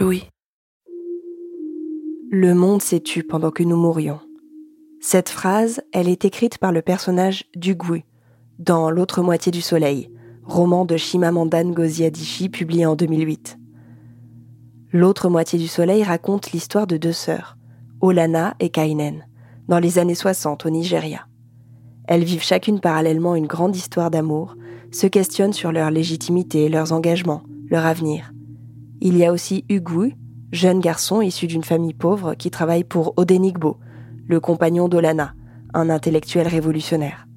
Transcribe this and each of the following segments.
Louis. Le monde s'est tu pendant que nous mourions. Cette phrase, elle est écrite par le personnage d'Ugui dans L'autre moitié du soleil, roman de Chimamanda Ngozi Adichie publié en 2008. L'autre moitié du soleil raconte l'histoire de deux sœurs, Olana et Kainen, dans les années 60 au Nigeria. Elles vivent chacune parallèlement une grande histoire d'amour, se questionnent sur leur légitimité, leurs engagements, leur avenir. Il y a aussi Ugu, jeune garçon issu d'une famille pauvre qui travaille pour Odenigbo, le compagnon d'Olana, un intellectuel révolutionnaire.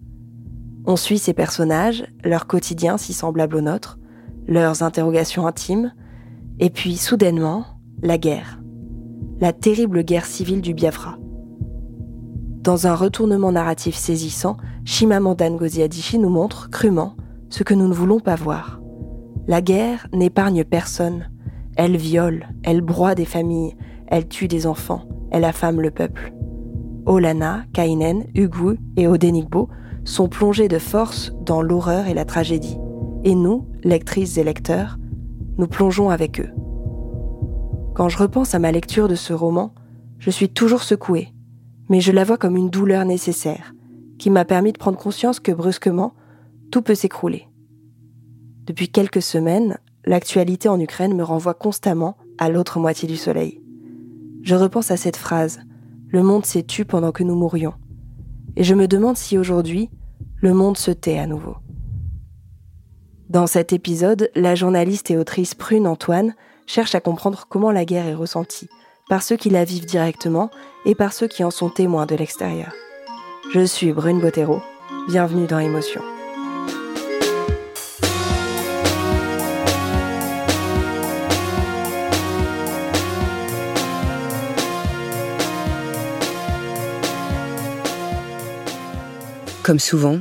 On suit ces personnages, leur quotidien si semblable au nôtre, leurs interrogations intimes, et puis soudainement, la guerre. La terrible guerre civile du Biafra. Dans un retournement narratif saisissant, Shimamanda Ngozi nous montre crûment ce que nous ne voulons pas voir. La guerre n'épargne personne, elle viole, elle broie des familles, elle tue des enfants, elle affame le peuple. Olana, Kainen, Ugu et Odenigbo sont plongés de force dans l'horreur et la tragédie. Et nous, lectrices et lecteurs, nous plongeons avec eux. Quand je repense à ma lecture de ce roman, je suis toujours secouée, mais je la vois comme une douleur nécessaire, qui m'a permis de prendre conscience que brusquement, tout peut s'écrouler. Depuis quelques semaines, l'actualité en Ukraine me renvoie constamment à l'autre moitié du soleil. Je repense à cette phrase Le monde s'est tu pendant que nous mourions. Et je me demande si aujourd'hui, le monde se tait à nouveau. Dans cet épisode, la journaliste et autrice Prune Antoine cherche à comprendre comment la guerre est ressentie par ceux qui la vivent directement et par ceux qui en sont témoins de l'extérieur. Je suis Brune Bottero. Bienvenue dans Émotion. Comme souvent,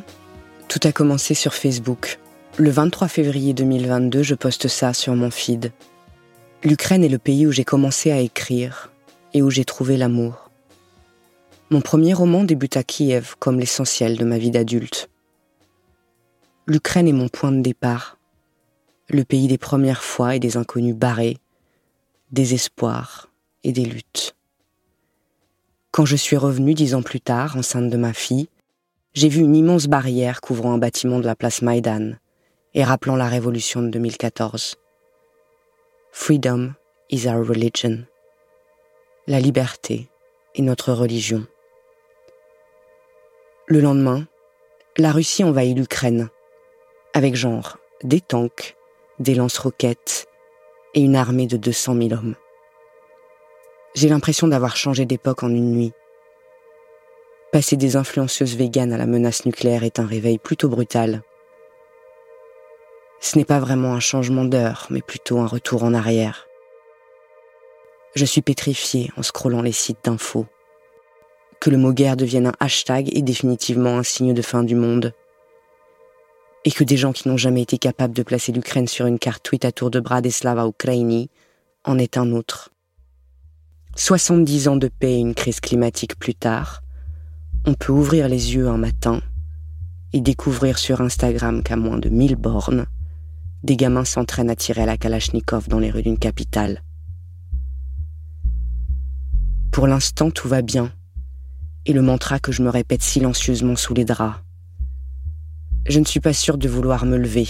tout a commencé sur Facebook. Le 23 février 2022, je poste ça sur mon feed. L'Ukraine est le pays où j'ai commencé à écrire et où j'ai trouvé l'amour. Mon premier roman débute à Kiev comme l'essentiel de ma vie d'adulte. L'Ukraine est mon point de départ, le pays des premières fois et des inconnus barrés, des espoirs et des luttes. Quand je suis revenue dix ans plus tard, enceinte de ma fille, j'ai vu une immense barrière couvrant un bâtiment de la place Maïdan et rappelant la révolution de 2014. Freedom is our religion. La liberté est notre religion. Le lendemain, la Russie envahit l'Ukraine, avec genre des tanks, des lance-roquettes et une armée de 200 000 hommes. J'ai l'impression d'avoir changé d'époque en une nuit. Passer des influenceuses véganes à la menace nucléaire est un réveil plutôt brutal. Ce n'est pas vraiment un changement d'heure, mais plutôt un retour en arrière. Je suis pétrifié en scrollant les sites d'infos. Que le mot guerre devienne un hashtag est définitivement un signe de fin du monde. Et que des gens qui n'ont jamais été capables de placer l'Ukraine sur une carte tweet à tour de bras des Ukraini en est un autre. 70 ans de paix et une crise climatique plus tard, on peut ouvrir les yeux un matin et découvrir sur Instagram qu'à moins de 1000 bornes, des gamins s'entraînent à tirer à la Kalachnikov dans les rues d'une capitale. Pour l'instant, tout va bien, et le mantra que je me répète silencieusement sous les draps. Je ne suis pas sûre de vouloir me lever.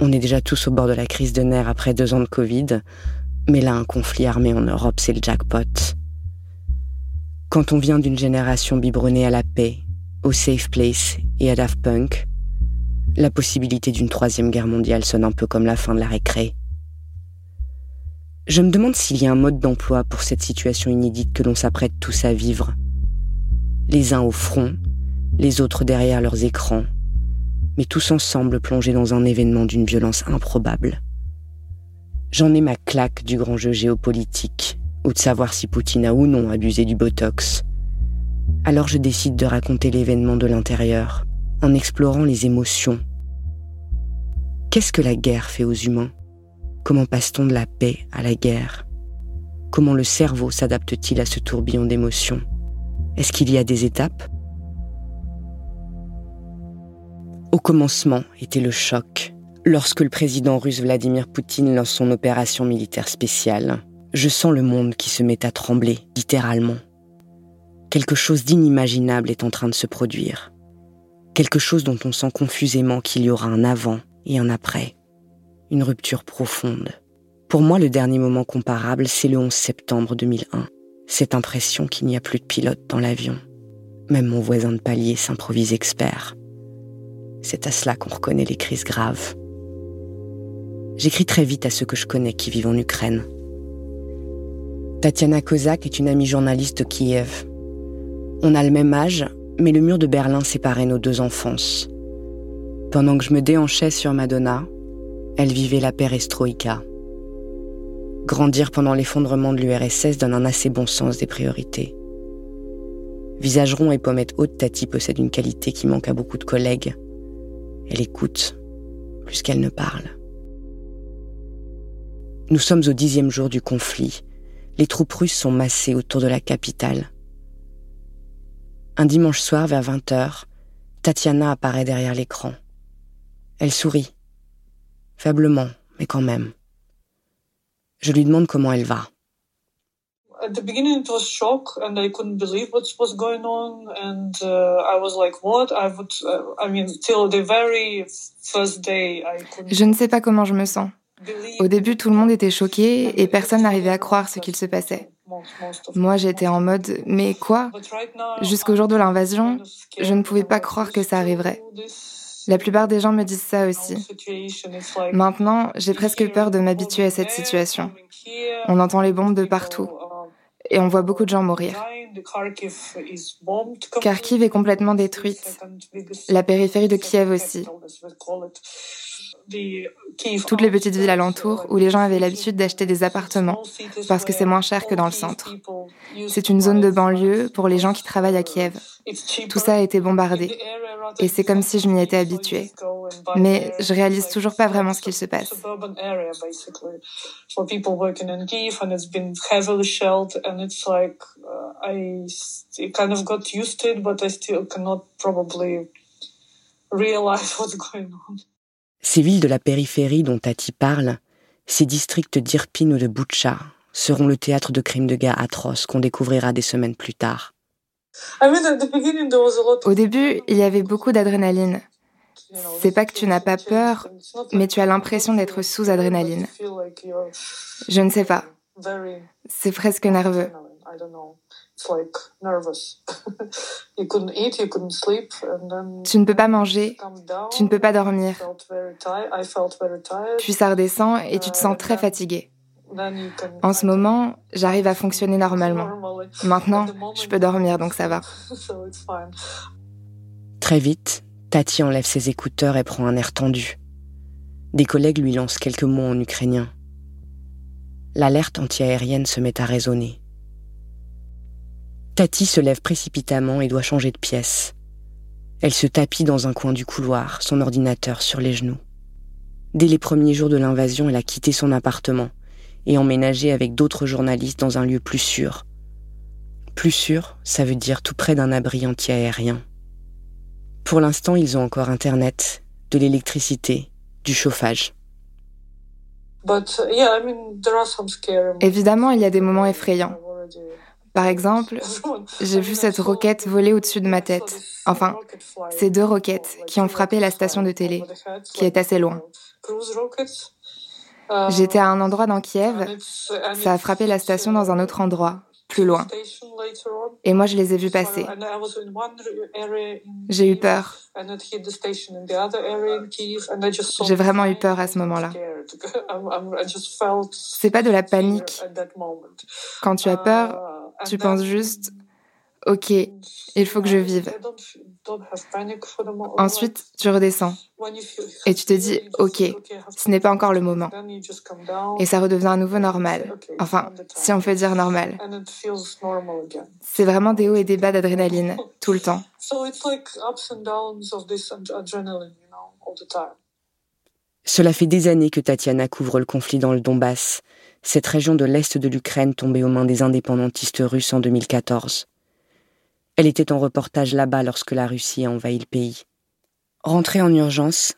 On est déjà tous au bord de la crise de nerfs après deux ans de Covid, mais là, un conflit armé en Europe, c'est le jackpot. Quand on vient d'une génération biberonnée à la paix, au safe place et à Daft Punk, la possibilité d'une troisième guerre mondiale sonne un peu comme la fin de la récré. Je me demande s'il y a un mode d'emploi pour cette situation inédite que l'on s'apprête tous à vivre. Les uns au front, les autres derrière leurs écrans, mais tous ensemble plongés dans un événement d'une violence improbable. J'en ai ma claque du grand jeu géopolitique, ou de savoir si Poutine a ou non abusé du Botox. Alors je décide de raconter l'événement de l'intérieur, en explorant les émotions. Qu'est-ce que la guerre fait aux humains? Comment passe-t-on de la paix à la guerre? Comment le cerveau s'adapte-t-il à ce tourbillon d'émotions? Est-ce qu'il y a des étapes? Au commencement était le choc, Lorsque le président russe Vladimir Poutine lance son opération militaire spéciale, je sens le monde qui se met à trembler, littéralement. Quelque chose d'inimaginable est en train de se produire. Quelque chose dont on sent confusément qu'il y aura un avant et un après. Une rupture profonde. Pour moi, le dernier moment comparable, c'est le 11 septembre 2001. Cette impression qu'il n'y a plus de pilote dans l'avion. Même mon voisin de palier s'improvise expert. C'est à cela qu'on reconnaît les crises graves. J'écris très vite à ceux que je connais qui vivent en Ukraine. Tatiana Kozak est une amie journaliste Kiev. On a le même âge, mais le mur de Berlin séparait nos deux enfances. Pendant que je me déhanchais sur Madonna, elle vivait la perestroïka. Grandir pendant l'effondrement de l'URSS donne un assez bon sens des priorités. Visage rond et pommette haute, Tati possède une qualité qui manque à beaucoup de collègues. Elle écoute, plus qu'elle ne parle. Nous sommes au dixième jour du conflit. Les troupes russes sont massées autour de la capitale. Un dimanche soir, vers 20h, Tatiana apparaît derrière l'écran. Elle sourit. Faiblement, mais quand même. Je lui demande comment elle va. At the beginning, it was shock, and I couldn't believe what was going on, and uh, I was like, "What?" I would, uh, I mean, till the very first day, I couldn't. Je ne sais pas comment je me sens. Au début, tout le monde était choqué et personne n'arrivait à croire ce qu'il se passait. Moi, j'étais en mode mais quoi? Jusqu'au jour de l'invasion, je ne pouvais pas croire que ça arriverait. La plupart des gens me disent ça aussi. Maintenant, j'ai presque peur de m'habituer à cette situation. On entend les bombes de partout et on voit beaucoup de gens mourir. Kharkiv est complètement détruite. La périphérie de Kiev aussi. Toutes les petites villes alentours où les gens avaient l'habitude d'acheter des appartements parce que c'est moins cher que dans le centre. C'est une zone de banlieue pour les gens qui travaillent à Kiev. Tout ça a été bombardé et c'est comme si je m'y étais habituée. Mais je réalise toujours pas vraiment ce qu'il se passe. Ces villes de la périphérie dont Tati parle, ces districts d'Irpin ou de Butcha, seront le théâtre de crimes de guerre atroces qu'on découvrira des semaines plus tard. Au début, il y avait beaucoup d'adrénaline. C'est pas que tu n'as pas peur, mais tu as l'impression d'être sous adrénaline. Je ne sais pas. C'est presque nerveux. Tu ne peux pas manger, tu ne peux pas dormir. Puis ça redescend et tu te sens très fatigué. En ce moment, j'arrive à fonctionner normalement. Maintenant, je peux dormir, donc ça va. Très vite, Tati enlève ses écouteurs et prend un air tendu. Des collègues lui lancent quelques mots en ukrainien. L'alerte antiaérienne se met à résonner. Tati se lève précipitamment et doit changer de pièce. Elle se tapit dans un coin du couloir, son ordinateur sur les genoux. Dès les premiers jours de l'invasion, elle a quitté son appartement et emménagé avec d'autres journalistes dans un lieu plus sûr. Plus sûr, ça veut dire tout près d'un abri antiaérien. Pour l'instant, ils ont encore Internet, de l'électricité, du chauffage. Évidemment, il y a des moments effrayants. Par exemple, j'ai vu cette roquette voler au-dessus de ma tête. Enfin, ces deux roquettes qui ont frappé la station de télé, qui est assez loin. J'étais à un endroit dans Kiev, ça a frappé la station dans un autre endroit, plus loin. Et moi, je les ai vus passer. J'ai eu peur. J'ai vraiment eu peur à ce moment-là. C'est pas de la panique. Quand tu as peur, tu penses juste, ok, il faut que je vive. Ensuite, tu redescends et tu te dis, ok, ce n'est pas encore le moment. Et ça redevient à nouveau normal. Enfin, si on peut dire normal. C'est vraiment des hauts et des bas d'adrénaline, tout le temps. Cela fait des années que Tatiana couvre le conflit dans le Donbass, cette région de l'Est de l'Ukraine tombée aux mains des indépendantistes russes en 2014. Elle était en reportage là-bas lorsque la Russie a envahi le pays. Rentrée en urgence,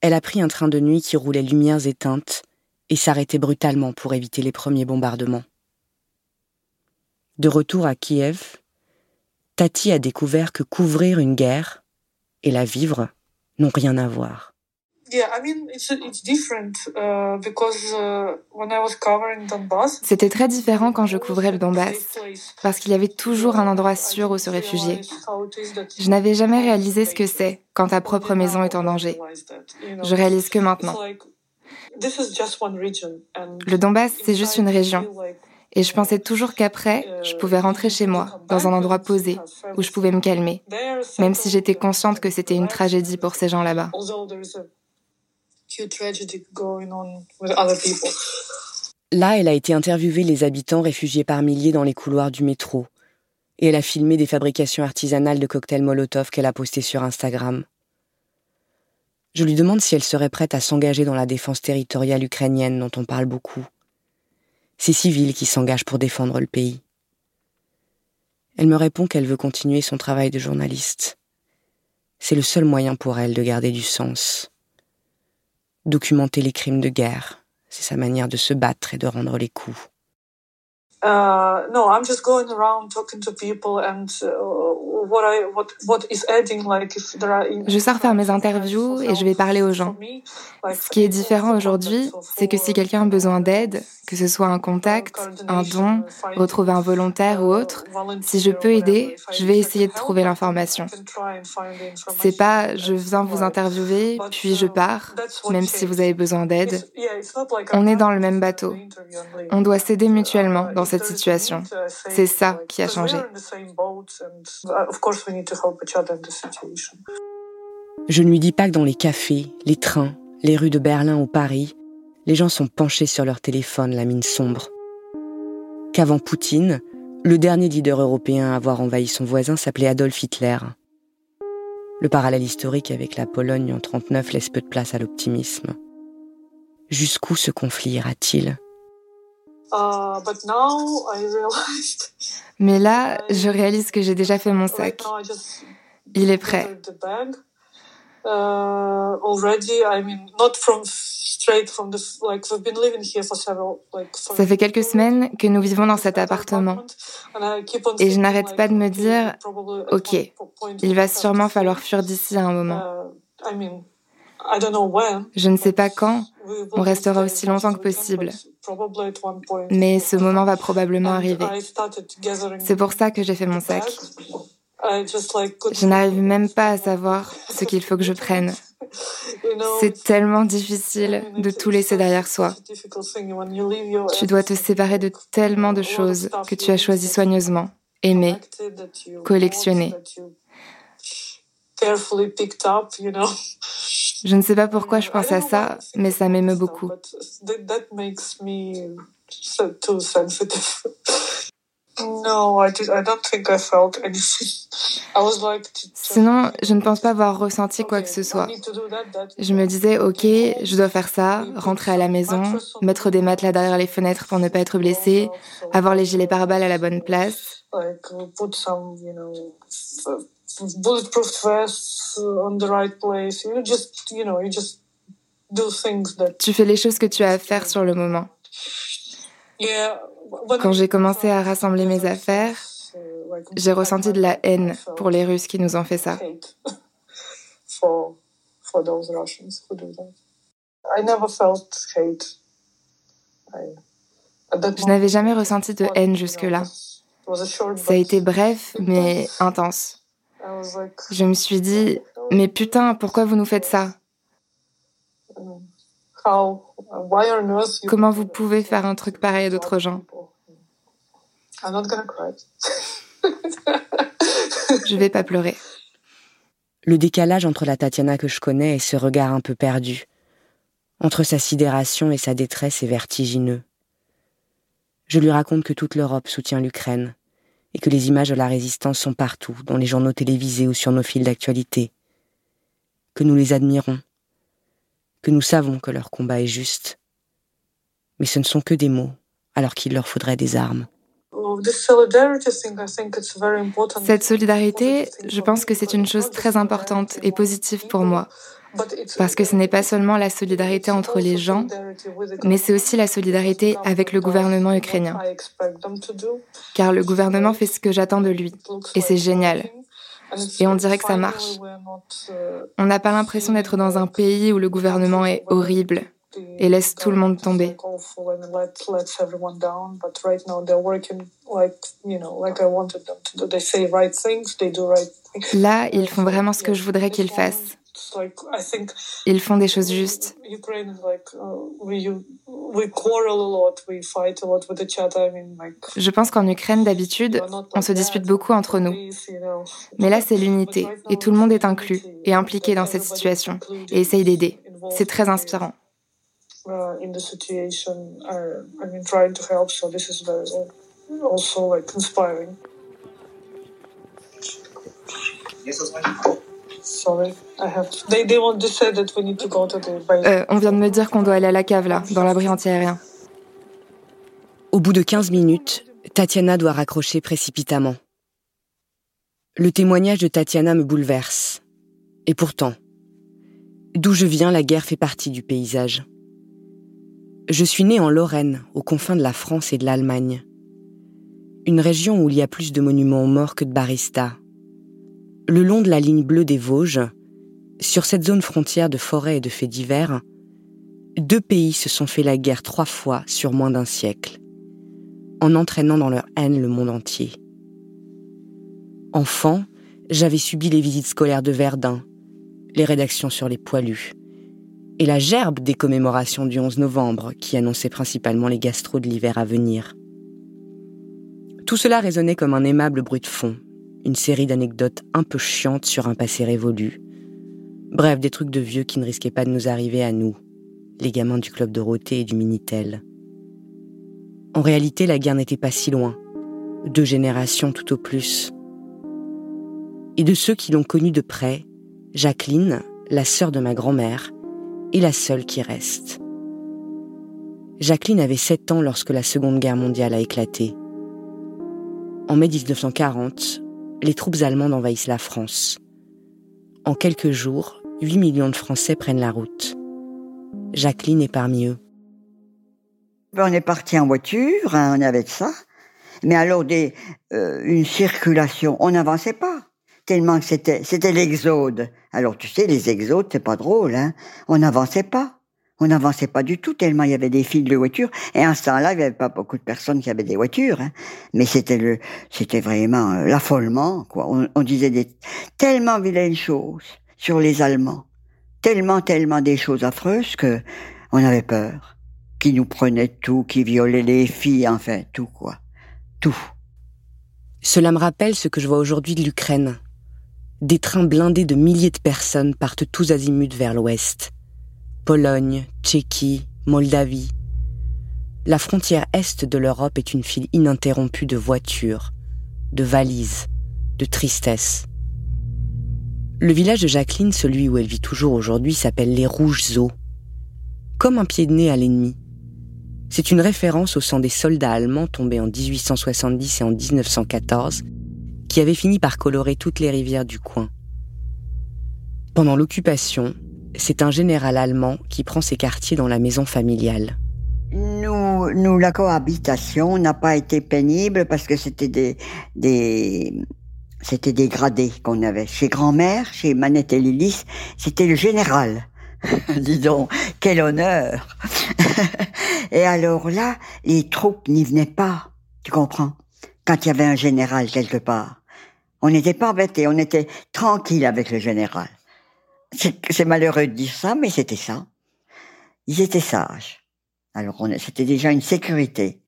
elle a pris un train de nuit qui roulait lumières éteintes et s'arrêtait brutalement pour éviter les premiers bombardements. De retour à Kiev, Tati a découvert que couvrir une guerre et la vivre n'ont rien à voir. C'était très différent quand je couvrais le Donbass, parce qu'il y avait toujours un endroit sûr où se réfugier. Je n'avais jamais réalisé ce que c'est quand ta propre maison est en danger. Je réalise que maintenant. Le Donbass, c'est juste une région. Et je pensais toujours qu'après, je pouvais rentrer chez moi, dans un endroit posé, où je pouvais me calmer, même si j'étais consciente que c'était une tragédie pour ces gens là-bas. Là, elle a été interviewer les habitants réfugiés par milliers dans les couloirs du métro. Et elle a filmé des fabrications artisanales de cocktails Molotov qu'elle a postées sur Instagram. Je lui demande si elle serait prête à s'engager dans la défense territoriale ukrainienne dont on parle beaucoup ces civils qui s'engagent pour défendre le pays. Elle me répond qu'elle veut continuer son travail de journaliste. C'est le seul moyen pour elle de garder du sens. Documenter les crimes de guerre, c'est sa manière de se battre et de rendre les coups. Uh, no, I'm just going je sors faire mes interviews et je vais parler aux gens. Ce qui est différent aujourd'hui, c'est que si quelqu'un a besoin d'aide, que ce soit un contact, un don, retrouver un volontaire ou autre, si je peux aider, je vais essayer de trouver l'information. C'est pas je viens vous interviewer, puis je pars, même si vous avez besoin d'aide. On est dans le même bateau. On doit s'aider mutuellement dans cette situation. C'est ça qui a changé. Je ne lui dis pas que dans les cafés, les trains, les rues de Berlin ou Paris, les gens sont penchés sur leur téléphone, la mine sombre. Qu'avant Poutine, le dernier leader européen à avoir envahi son voisin s'appelait Adolf Hitler. Le parallèle historique avec la Pologne en 39 laisse peu de place à l'optimisme. Jusqu'où ce conflit ira-t-il? Mais là, je réalise que j'ai déjà fait mon sac. Il est prêt. Ça fait quelques semaines que nous vivons dans cet appartement et je n'arrête pas de me dire, OK, il va sûrement falloir fuir d'ici à un moment. Je ne sais pas quand, on restera aussi longtemps que possible. Mais ce moment va probablement arriver. C'est pour ça que j'ai fait mon sac. Je n'arrive même pas à savoir ce qu'il faut que je prenne. C'est tellement difficile de tout laisser derrière soi. Tu dois te séparer de tellement de choses que tu as choisies soigneusement, aimer, collectionner. Je ne sais pas pourquoi je pense à ça, mais ça m'émeut beaucoup. Sinon, je ne pense pas avoir ressenti quoi que ce soit. Je me disais, ok, je dois faire ça, rentrer à la maison, mettre des matelas derrière les fenêtres pour ne pas être blessé, avoir les gilets pare-balles à la bonne place. Tu fais les choses que tu as à faire sur le moment. Quand j'ai commencé à rassembler mes affaires, j'ai ressenti de la haine pour les Russes qui nous ont fait ça. Je n'avais jamais ressenti de haine jusque-là. Ça a été bref, mais intense. Je me suis dit, mais putain, pourquoi vous nous faites ça? Comment vous pouvez faire un truc pareil à d'autres gens? Je vais pas pleurer. Le décalage entre la Tatiana que je connais et ce regard un peu perdu, entre sa sidération et sa détresse est vertigineux. Je lui raconte que toute l'Europe soutient l'Ukraine et que les images de la résistance sont partout, dans les journaux télévisés ou sur nos fils d'actualité, que nous les admirons, que nous savons que leur combat est juste. Mais ce ne sont que des mots, alors qu'il leur faudrait des armes. Cette solidarité, je pense que c'est une chose très importante et positive pour moi, Parce que ce n'est pas seulement la solidarité entre les gens, mais c'est aussi la solidarité avec le gouvernement ukrainien. Car le gouvernement fait ce que j'attends de lui. Et c'est génial. Et on dirait que ça marche. On n'a pas l'impression d'être dans un pays où le gouvernement est horrible et laisse tout le monde tomber. Là, ils font vraiment ce que je voudrais qu'ils fassent. Ils font des choses justes. Je pense qu'en Ukraine, d'habitude, on se dispute beaucoup entre nous. Mais là, c'est l'unité, et tout le monde est inclus et impliqué dans cette situation, et essaye d'aider. C'est très inspirant. Euh, on vient de me dire qu'on doit aller à la cave, là, dans l'abri antiaérien. Au bout de 15 minutes, Tatiana doit raccrocher précipitamment. Le témoignage de Tatiana me bouleverse. Et pourtant, d'où je viens, la guerre fait partie du paysage. Je suis née en Lorraine, aux confins de la France et de l'Allemagne. Une région où il y a plus de monuments aux morts que de baristas, le long de la ligne bleue des Vosges, sur cette zone frontière de forêts et de faits divers, deux pays se sont fait la guerre trois fois sur moins d'un siècle, en entraînant dans leur haine le monde entier. Enfant, j'avais subi les visites scolaires de Verdun, les rédactions sur les poilus, et la gerbe des commémorations du 11 novembre qui annonçait principalement les gastros de l'hiver à venir. Tout cela résonnait comme un aimable bruit de fond, une série d'anecdotes un peu chiantes sur un passé révolu. Bref, des trucs de vieux qui ne risquaient pas de nous arriver à nous, les gamins du club Dorothée et du Minitel. En réalité, la guerre n'était pas si loin, deux générations tout au plus. Et de ceux qui l'ont connue de près, Jacqueline, la sœur de ma grand-mère, est la seule qui reste. Jacqueline avait 7 ans lorsque la Seconde Guerre mondiale a éclaté. En mai 1940, les troupes allemandes envahissent la France. En quelques jours, 8 millions de Français prennent la route. Jacqueline est parmi eux. On est parti en voiture, hein, on avait ça. Mais alors euh, une circulation, on n'avançait pas. Tellement que c'était, c'était l'exode. Alors tu sais, les exodes, c'est pas drôle, hein. On n'avançait pas. On n'avançait pas du tout tellement il y avait des files de voitures. Et à ce temps-là, il n'y avait pas beaucoup de personnes qui avaient des voitures. Hein. Mais c'était le, c'était vraiment euh, l'affolement, quoi. On, disait des tellement vilaines choses sur les Allemands, tellement, tellement des choses affreuses que on avait peur, qui nous prenaient tout, qui violaient les filles, enfin tout quoi, tout. Cela me rappelle ce que je vois aujourd'hui de l'Ukraine. Des trains blindés de milliers de personnes partent tous azimuts vers l'ouest Pologne, Tchéquie, Moldavie. La frontière est de l'Europe est une file ininterrompue de voitures, de valises, de tristesse. Le village de Jacqueline, celui où elle vit toujours aujourd'hui, s'appelle les Rouges Eaux. Comme un pied de nez à l'ennemi. C'est une référence au sang des soldats allemands tombés en 1870 et en 1914, qui avaient fini par colorer toutes les rivières du coin. Pendant l'occupation, c'est un général allemand qui prend ses quartiers dans la maison familiale. Nous, nous la cohabitation n'a pas été pénible parce que c'était des, des, c'était des gradés qu'on avait. Chez grand-mère, chez Manette et Lilis, c'était le général. Dis donc, quel honneur. et alors là, les troupes n'y venaient pas. Tu comprends? Quand il y avait un général quelque part. On n'était pas embêtés, on était tranquille avec le général. C'est malheureux de dire ça, mais c'était ça. Ils étaient sages. Alors c'était déjà une sécurité.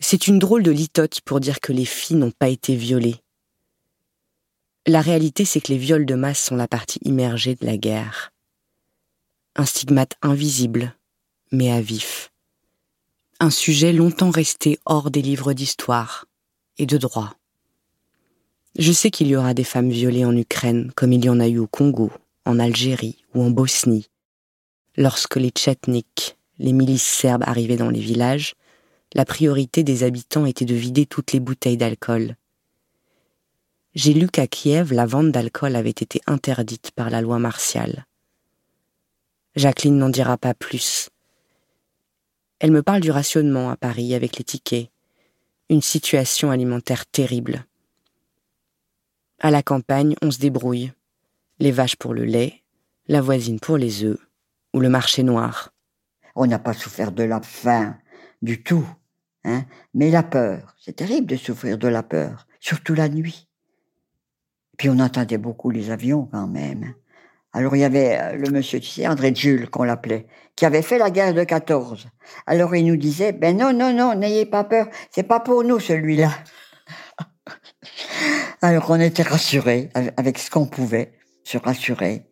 C'est une drôle de litote pour dire que les filles n'ont pas été violées. La réalité, c'est que les viols de masse sont la partie immergée de la guerre. Un stigmate invisible, mais à vif. Un sujet longtemps resté hors des livres d'histoire et de droit. Je sais qu'il y aura des femmes violées en Ukraine, comme il y en a eu au Congo, en Algérie ou en Bosnie. Lorsque les Tchetniks, les milices serbes arrivaient dans les villages, la priorité des habitants était de vider toutes les bouteilles d'alcool. J'ai lu qu'à Kiev, la vente d'alcool avait été interdite par la loi martiale. Jacqueline n'en dira pas plus. Elle me parle du rationnement à Paris avec les tickets, une situation alimentaire terrible. À la campagne, on se débrouille. Les vaches pour le lait, la voisine pour les œufs, ou le marché noir. On n'a pas souffert de la faim du tout, hein, mais la peur, c'est terrible de souffrir de la peur, surtout la nuit. Puis on entendait beaucoup les avions quand même. Alors il y avait euh, le monsieur, tu sais, André Jules qu'on l'appelait, qui avait fait la guerre de 14. Alors il nous disait, ben non, non, non, n'ayez pas peur, c'est pas pour nous celui-là. Alors on était rassurés avec ce qu'on pouvait rassurer.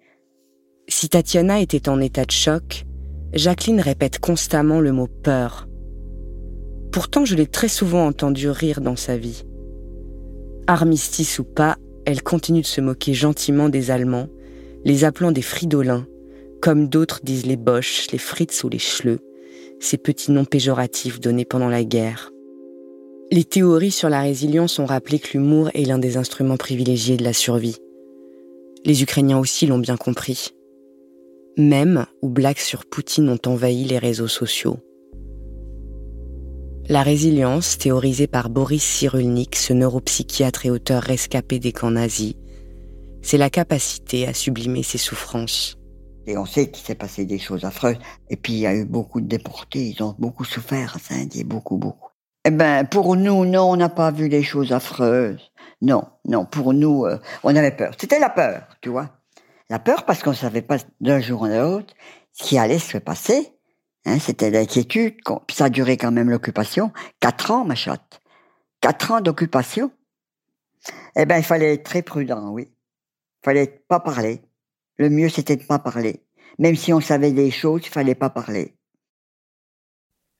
Si Tatiana était en état de choc, Jacqueline répète constamment le mot peur. Pourtant, je l'ai très souvent entendu rire dans sa vie. Armistice ou pas, elle continue de se moquer gentiment des Allemands, les appelant des fridolins, comme d'autres disent les Boches, les Fritz ou les Schleux, ces petits noms péjoratifs donnés pendant la guerre. Les théories sur la résilience ont rappelé que l'humour est l'un des instruments privilégiés de la survie. Les Ukrainiens aussi l'ont bien compris. Même où blagues sur Poutine ont envahi les réseaux sociaux. La résilience, théorisée par Boris Cyrulnik, ce neuropsychiatre et auteur rescapé des camps nazis, c'est la capacité à sublimer ses souffrances. Et on sait qu'il s'est passé des choses affreuses. Et puis il y a eu beaucoup de déportés, ils ont beaucoup souffert, ça, dit beaucoup, beaucoup. Eh ben, pour nous, non, on n'a pas vu des choses affreuses. Non, non, pour nous, euh, on avait peur. C'était la peur, tu vois. La peur parce qu'on savait pas d'un jour à l'autre ce qui allait se passer. Hein, c'était l'inquiétude. Ça a duré quand même l'occupation. Quatre ans, ma chatte. Quatre ans d'occupation. Eh ben, il fallait être très prudent, oui. Il fallait pas parler. Le mieux, c'était de pas parler. Même si on savait des choses, il fallait pas parler.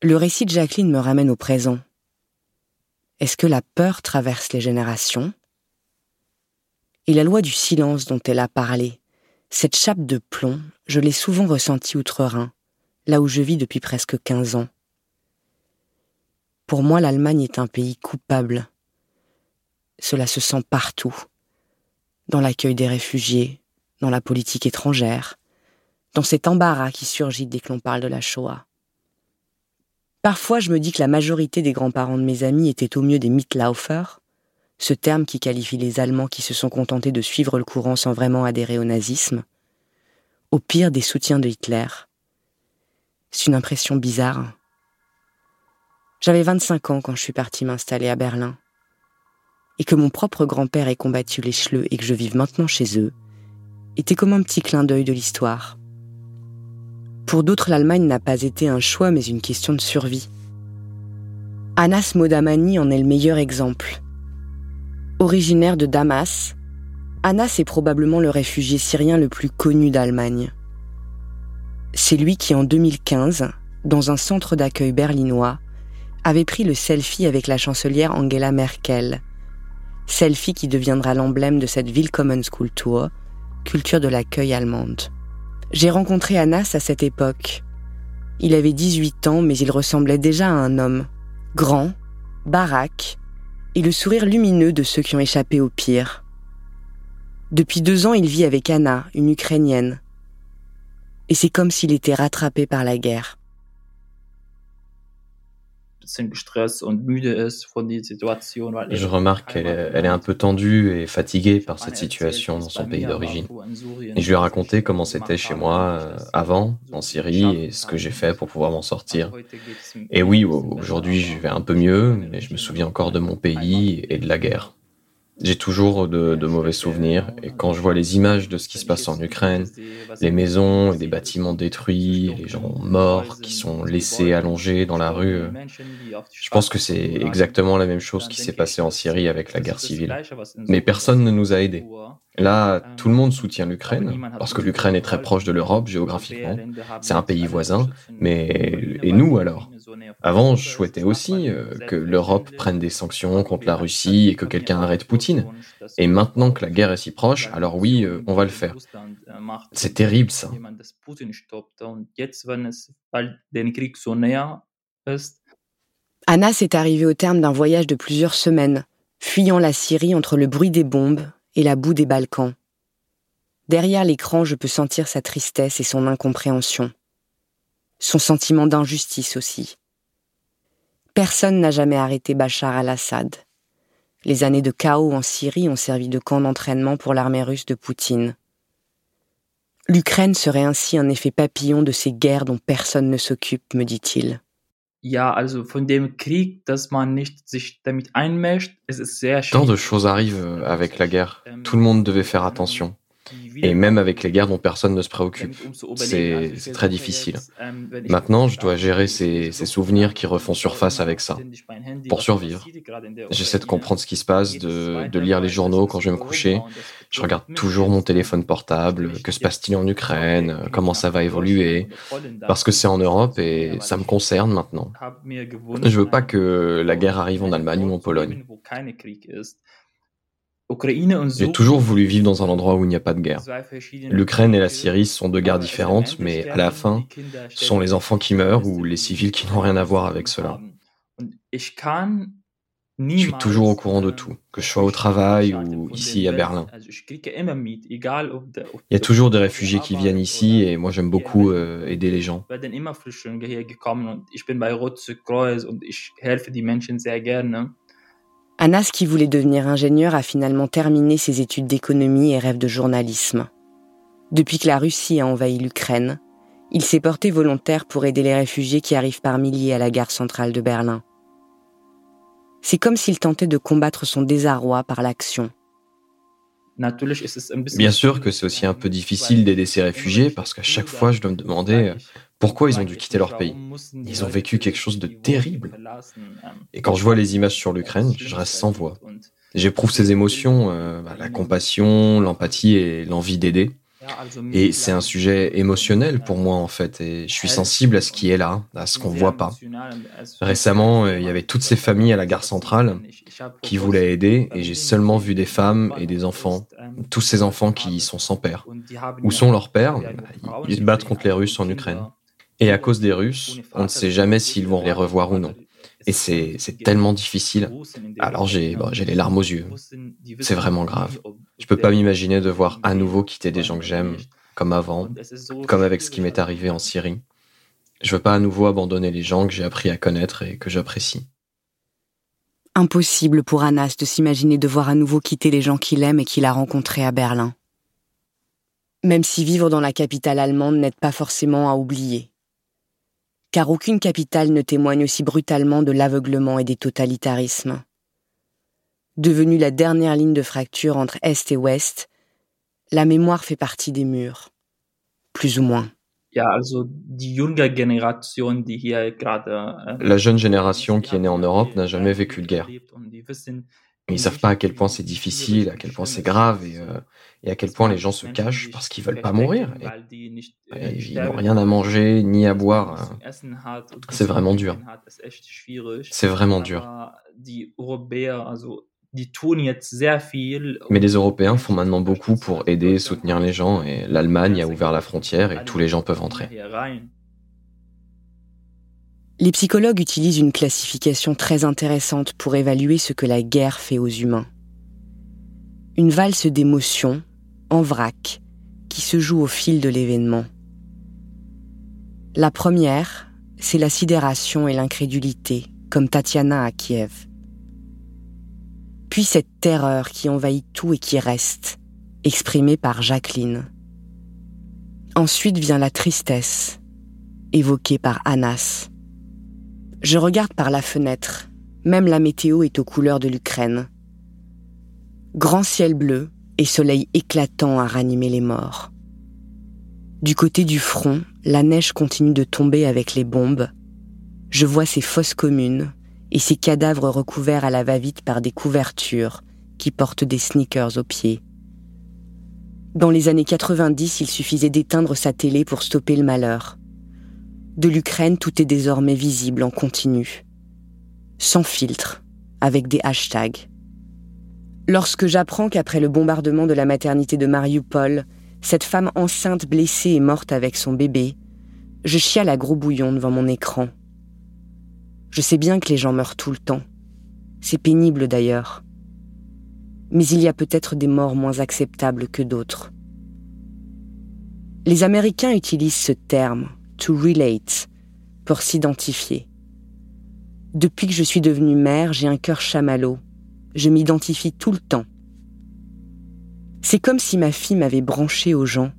Le récit de Jacqueline me ramène au présent. Est-ce que la peur traverse les générations? Et la loi du silence dont elle a parlé, cette chape de plomb, je l'ai souvent ressentie outre-Rhin, là où je vis depuis presque quinze ans. Pour moi, l'Allemagne est un pays coupable. Cela se sent partout. Dans l'accueil des réfugiés, dans la politique étrangère, dans cet embarras qui surgit dès que l'on parle de la Shoah. Parfois, je me dis que la majorité des grands-parents de mes amis étaient au mieux des Mitlaufer, ce terme qui qualifie les Allemands qui se sont contentés de suivre le courant sans vraiment adhérer au nazisme, au pire des soutiens de Hitler. C'est une impression bizarre. J'avais 25 ans quand je suis partie m'installer à Berlin. Et que mon propre grand-père ait combattu les Schleux et que je vive maintenant chez eux, était comme un petit clin d'œil de l'histoire. Pour d'autres, l'Allemagne n'a pas été un choix, mais une question de survie. Anas Modamani en est le meilleur exemple. Originaire de Damas, Anas est probablement le réfugié syrien le plus connu d'Allemagne. C'est lui qui, en 2015, dans un centre d'accueil berlinois, avait pris le selfie avec la chancelière Angela Merkel. Selfie qui deviendra l'emblème de cette Willkommen School Tour, culture de l'accueil allemande. J'ai rencontré Anas à cette époque. Il avait 18 ans, mais il ressemblait déjà à un homme. Grand, baraque, et le sourire lumineux de ceux qui ont échappé au pire. Depuis deux ans, il vit avec Anna, une Ukrainienne. Et c'est comme s'il était rattrapé par la guerre. Je remarque qu'elle est, est un peu tendue et fatiguée par cette situation dans son pays d'origine. Et je lui ai raconté comment c'était chez moi euh, avant, en Syrie, et ce que j'ai fait pour pouvoir m'en sortir. Et oui, aujourd'hui je vais un peu mieux, mais je me souviens encore de mon pays et de la guerre. J'ai toujours de, mauvais souvenirs et quand je vois les images de ce qui se passe en Ukraine, les maisons et des bâtiments détruits, les gens morts qui sont laissés allongés dans la rue, je pense que c'est exactement la même chose qui s'est passé en Syrie avec la guerre civile. Mais personne ne nous a aidés. Là, tout le monde soutient l'Ukraine parce que l'Ukraine est très proche de l'Europe géographiquement. C'est un pays voisin. Mais et nous alors avant, je souhaitais aussi euh, que l'Europe prenne des sanctions contre la Russie et que quelqu'un arrête Poutine. Et maintenant que la guerre est si proche, alors oui, euh, on va le faire. C'est terrible ça. Anas est arrivé au terme d'un voyage de plusieurs semaines, fuyant la Syrie entre le bruit des bombes et la boue des Balkans. Derrière l'écran, je peux sentir sa tristesse et son incompréhension. Son sentiment d'injustice aussi. Personne n'a jamais arrêté Bachar al-Assad. Les années de chaos en Syrie ont servi de camp d'entraînement pour l'armée russe de Poutine. L'Ukraine serait ainsi un effet papillon de ces guerres dont personne ne s'occupe, me dit-il. Tant de choses arrivent avec la guerre. Tout le monde devait faire attention et même avec les guerres dont personne ne se préoccupe. C'est très difficile. Maintenant, je dois gérer ces, souvenirs qui refont surface avec ça, pour survivre. J'essaie de comprendre ce qui se passe, de, de lire les journaux quand je vais me coucher. Je regarde toujours mon téléphone portable, que se passe-t-il en Ukraine, comment ça va évoluer, parce que c'est en Europe et ça me concerne maintenant. Je veux pas que la guerre arrive en Allemagne ou en Pologne. J'ai toujours voulu vivre dans un endroit où il n'y a pas de guerre. L'Ukraine et la Syrie sont deux guerres différentes, mais à la fin, ce sont les enfants qui meurent ou les civils qui n'ont rien à voir avec cela. Je suis toujours au courant de tout, que je sois au travail ou ici à Berlin. Il y a toujours des réfugiés qui viennent ici et moi j'aime beaucoup euh, aider les gens. Anas, qui voulait devenir ingénieur, a finalement terminé ses études d'économie et rêve de journalisme. Depuis que la Russie a envahi l'Ukraine, il s'est porté volontaire pour aider les réfugiés qui arrivent par milliers à la gare centrale de Berlin. C'est comme s'il tentait de combattre son désarroi par l'action. Bien sûr que c'est aussi un peu difficile d'aider ces réfugiés parce qu'à chaque fois je dois me demander pourquoi ils ont dû quitter leur pays. Ils ont vécu quelque chose de terrible. Et quand je vois les images sur l'Ukraine, je reste sans voix. J'éprouve ces émotions, euh, bah, la compassion, l'empathie et l'envie d'aider. Et c'est un sujet émotionnel pour moi en fait, et je suis sensible à ce qui est là, à ce qu'on voit pas. Récemment, euh, il y avait toutes ces familles à la gare centrale qui voulaient aider, et j'ai seulement vu des femmes et des enfants, tous ces enfants qui sont sans père. Où sont leurs pères? Ils se battent contre les Russes en Ukraine. Et à cause des Russes, on ne sait jamais s'ils vont les revoir ou non. Et c'est tellement difficile. Alors j'ai les larmes aux yeux. C'est vraiment grave. Je peux pas m'imaginer de voir à nouveau quitter des gens que j'aime, comme avant, comme avec ce qui m'est arrivé en Syrie. Je veux pas à nouveau abandonner les gens que j'ai appris à connaître et que j'apprécie. Impossible pour Anas de s'imaginer devoir à nouveau quitter les gens qu'il aime et qu'il a rencontrés à Berlin. Même si vivre dans la capitale allemande n'aide pas forcément à oublier car aucune capitale ne témoigne aussi brutalement de l'aveuglement et des totalitarismes. Devenue la dernière ligne de fracture entre Est et Ouest, la mémoire fait partie des murs, plus ou moins. Äh, la jeune génération qui est née en Europe n'a jamais vécu de guerre. Ils savent pas à quel point c'est difficile, à quel point c'est grave et, euh, et, à quel point les gens se cachent parce qu'ils veulent pas mourir. Et, ils n'ont rien à manger ni à boire. C'est vraiment dur. C'est vraiment dur. Mais les Européens font maintenant beaucoup pour aider et soutenir les gens et l'Allemagne a ouvert la frontière et tous les gens peuvent entrer. Les psychologues utilisent une classification très intéressante pour évaluer ce que la guerre fait aux humains. Une valse d'émotions, en vrac, qui se joue au fil de l'événement. La première, c'est la sidération et l'incrédulité, comme Tatiana à Kiev. Puis cette terreur qui envahit tout et qui reste, exprimée par Jacqueline. Ensuite vient la tristesse, évoquée par Anas. Je regarde par la fenêtre. Même la météo est aux couleurs de l'Ukraine. Grand ciel bleu et soleil éclatant à ranimer les morts. Du côté du front, la neige continue de tomber avec les bombes. Je vois ces fosses communes et ces cadavres recouverts à la va-vite par des couvertures qui portent des sneakers aux pieds. Dans les années 90, il suffisait d'éteindre sa télé pour stopper le malheur. De l'Ukraine, tout est désormais visible en continu. Sans filtre, avec des hashtags. Lorsque j'apprends qu'après le bombardement de la maternité de Mariupol, cette femme enceinte blessée est morte avec son bébé, je chiale à gros bouillon devant mon écran. Je sais bien que les gens meurent tout le temps. C'est pénible d'ailleurs. Mais il y a peut-être des morts moins acceptables que d'autres. Les Américains utilisent ce terme, to relate, pour s'identifier. Depuis que je suis devenue mère, j'ai un cœur chamallow. Je m'identifie tout le temps. C'est comme si ma fille m'avait branché aux gens.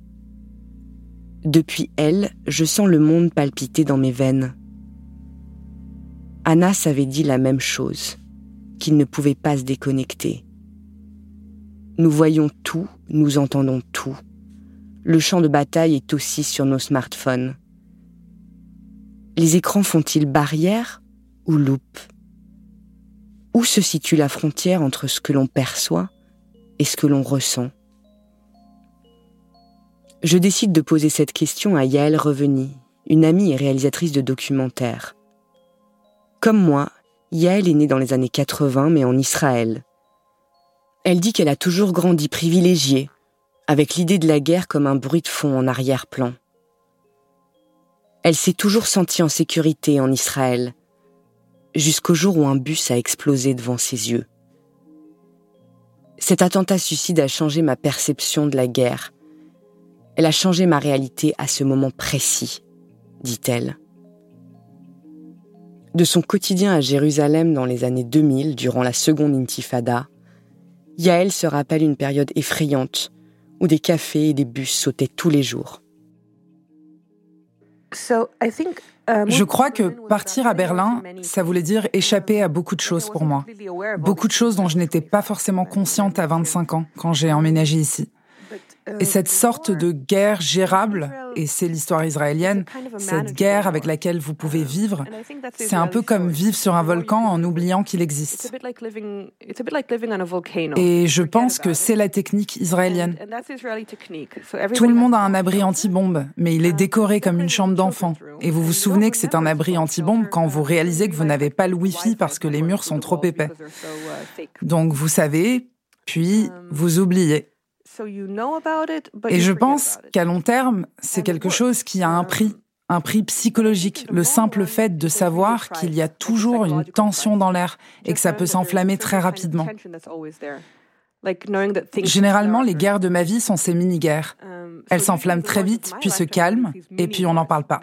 Depuis elle, je sens le monde palpiter dans mes veines. Anna avait dit la même chose, qu'il ne pouvait pas se déconnecter. Nous voyons tout, nous entendons tout. Le champ de bataille est aussi sur nos smartphones. Les écrans font-ils barrière ou loupe? Où se situe la frontière entre ce que l'on perçoit et ce que l'on ressent? Je décide de poser cette question à Yael Reveni, une amie et réalisatrice de documentaires. Comme moi, Yael est née dans les années 80 mais en Israël. Elle dit qu'elle a toujours grandi privilégiée, avec l'idée de la guerre comme un bruit de fond en arrière-plan. Elle s'est toujours sentie en sécurité en Israël, jusqu'au jour où un bus a explosé devant ses yeux. Cet attentat suicide a changé ma perception de la guerre. Elle a changé ma réalité à ce moment précis, dit-elle. De son quotidien à Jérusalem dans les années 2000, durant la seconde intifada, Yael se rappelle une période effrayante où des cafés et des bus sautaient tous les jours. Uh, Je crois que partir à Berlin, ça voulait dire échapper à beaucoup de choses pour moi. Beaucoup de choses dont je n'étais pas forcément consciente à 25 ans quand j'ai emménagé ici. Et cette sorte de guerre gérable, et c'est l'histoire israélienne, cette guerre avec laquelle vous pouvez vivre, c'est un peu comme vivre sur un volcan en oubliant qu'il existe. Et je pense que c'est la technique israélienne. Tout le monde a un abri anti-bombe, mais il est décoré comme une chambre d'enfant. Et vous vous souvenez que c'est un abri anti-bombe quand vous réalisez que vous n'avez pas le Wi-Fi parce que les murs sont trop épais. Donc vous savez, puis vous oubliez. Et je pense qu'à long terme, c'est quelque chose qui a un prix, un prix psychologique. Le simple fait de savoir qu'il y a toujours une tension dans l'air et que ça peut s'enflammer très rapidement. Généralement, les guerres de ma vie sont ces mini-guerres. Um, elles s'enflamment très vite, puis se calment, et puis on n'en parle pas.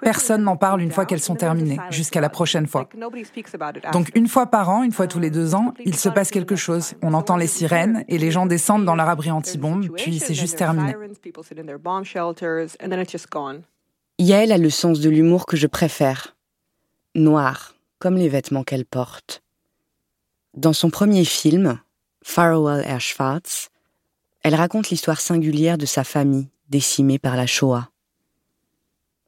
Personne n'en parle une fois qu'elles sont terminées, jusqu'à la prochaine fois. Donc une fois par an, une fois tous les deux ans, il se passe quelque chose. On entend les sirènes, et les gens descendent dans leur abri anti-bombe, puis c'est juste terminé. Yael a le sens de l'humour que je préfère. Noir, comme les vêtements qu'elle porte. Dans son premier film, Farewell Herr Schwarz, elle raconte l'histoire singulière de sa famille, décimée par la Shoah.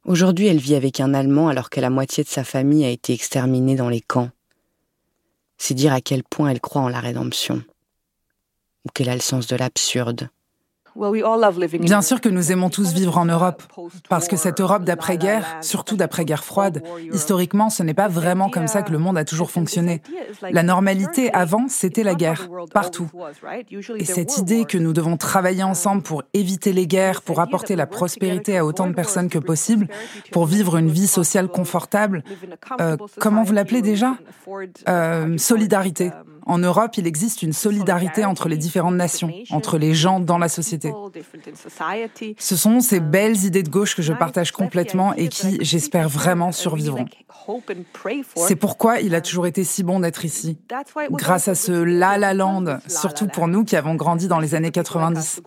Aujourd'hui, elle vit avec un Allemand alors que la moitié de sa famille a été exterminée dans les camps. C'est dire à quel point elle croit en la rédemption, ou qu'elle a le sens de l'absurde. Bien sûr que nous aimons tous vivre en Europe, parce que cette Europe d'après-guerre, surtout d'après-guerre froide, historiquement, ce n'est pas vraiment comme ça que le monde a toujours fonctionné. La normalité avant, c'était la guerre, partout. Et cette idée que nous devons travailler ensemble pour éviter les guerres, pour apporter la prospérité à autant de personnes que possible, pour vivre une vie sociale confortable, euh, comment vous l'appelez déjà? Euh, Solidarité. En Europe, il existe une solidarité entre les différentes nations, entre les gens dans la société. Ce sont ces belles idées de gauche que je partage complètement et qui, j'espère vraiment, survivront. C'est pourquoi il a toujours été si bon d'être ici. Grâce à ce La La Land, surtout pour nous qui avons grandi dans les années 90.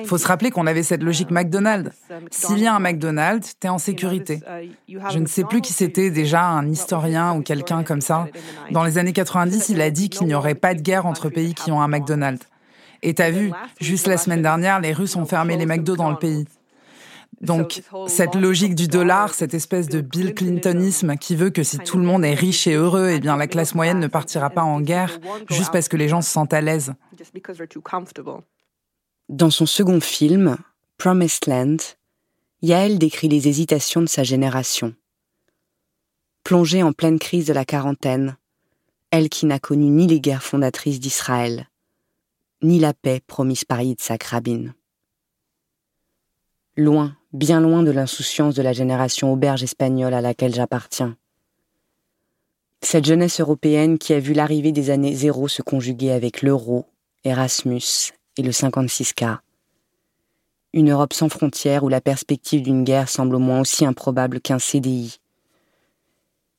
Il faut se rappeler qu'on avait cette logique McDonald's. S'il y a un McDonald's, t'es en sécurité. Je ne sais plus qui c'était déjà, un historien ou quelqu'un comme ça. Dans les années 90, il a dit qu'il n'y aurait pas de guerre entre pays qui ont un McDonald's. Et t'as vu, juste la semaine dernière, les Russes ont fermé les McDo dans le pays. Donc, cette logique du dollar, cette espèce de Bill Clintonisme qui veut que si tout le monde est riche et heureux, eh bien, la classe moyenne ne partira pas en guerre juste parce que les gens se sentent à l'aise. Dans son second film, Promised Land, Yael décrit les hésitations de sa génération. Plongée en pleine crise de la quarantaine, elle qui n'a connu ni les guerres fondatrices d'Israël, ni la paix promise par Yitzhak Rabin. Loin, bien loin de l'insouciance de la génération auberge espagnole à laquelle j'appartiens. Cette jeunesse européenne qui a vu l'arrivée des années zéro se conjuguer avec l'euro, Erasmus et le 56K. Une Europe sans frontières où la perspective d'une guerre semble au moins aussi improbable qu'un CDI.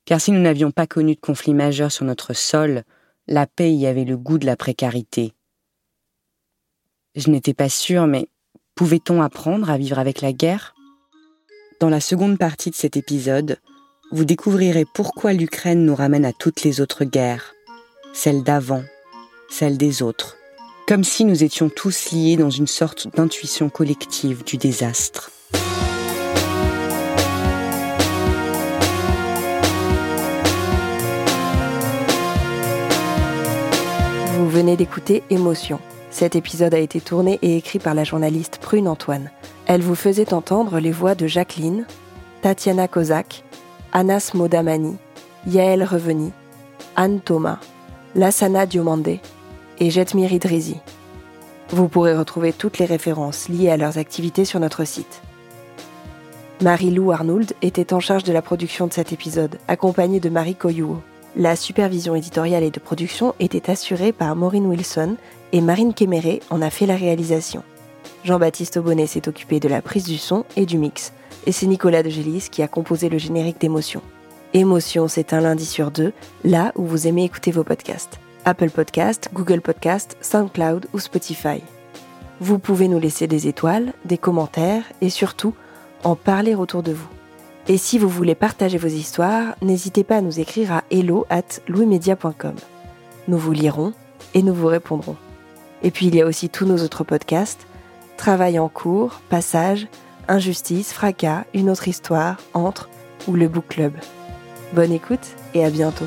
Car si nous n'avions pas connu de conflit majeur sur notre sol, la paix y avait le goût de la précarité. Je n'étais pas sûre, mais pouvait-on apprendre à vivre avec la guerre? Dans la seconde partie de cet épisode, vous découvrirez pourquoi l'Ukraine nous ramène à toutes les autres guerres, celles d'avant, celles des autres, comme si nous étions tous liés dans une sorte d'intuition collective du désastre. Venez d'écouter Émotion. Cet épisode a été tourné et écrit par la journaliste Prune Antoine. Elle vous faisait entendre les voix de Jacqueline, Tatiana Kozak, Anas Modamani, Yael Reveni, Anne Thomas, Lassana Diomandé et Jetmir Idrizi. Vous pourrez retrouver toutes les références liées à leurs activités sur notre site. Marie-Lou Arnould était en charge de la production de cet épisode, accompagnée de Marie Coyouo. La supervision éditoriale et de production était assurée par Maureen Wilson et Marine Kéméré en a fait la réalisation. Jean-Baptiste Aubonnet s'est occupé de la prise du son et du mix, et c'est Nicolas de Gélis qui a composé le générique d'émotion. Émotion, c'est un lundi sur deux, là où vous aimez écouter vos podcasts. Apple Podcast, Google Podcast, SoundCloud ou Spotify. Vous pouvez nous laisser des étoiles, des commentaires et surtout en parler autour de vous. Et si vous voulez partager vos histoires, n'hésitez pas à nous écrire à hello at. Nous vous lirons et nous vous répondrons. Et puis il y a aussi tous nos autres podcasts Travail en cours, Passage, Injustice, Fracas, Une autre histoire, Entre ou le Book Club. Bonne écoute et à bientôt.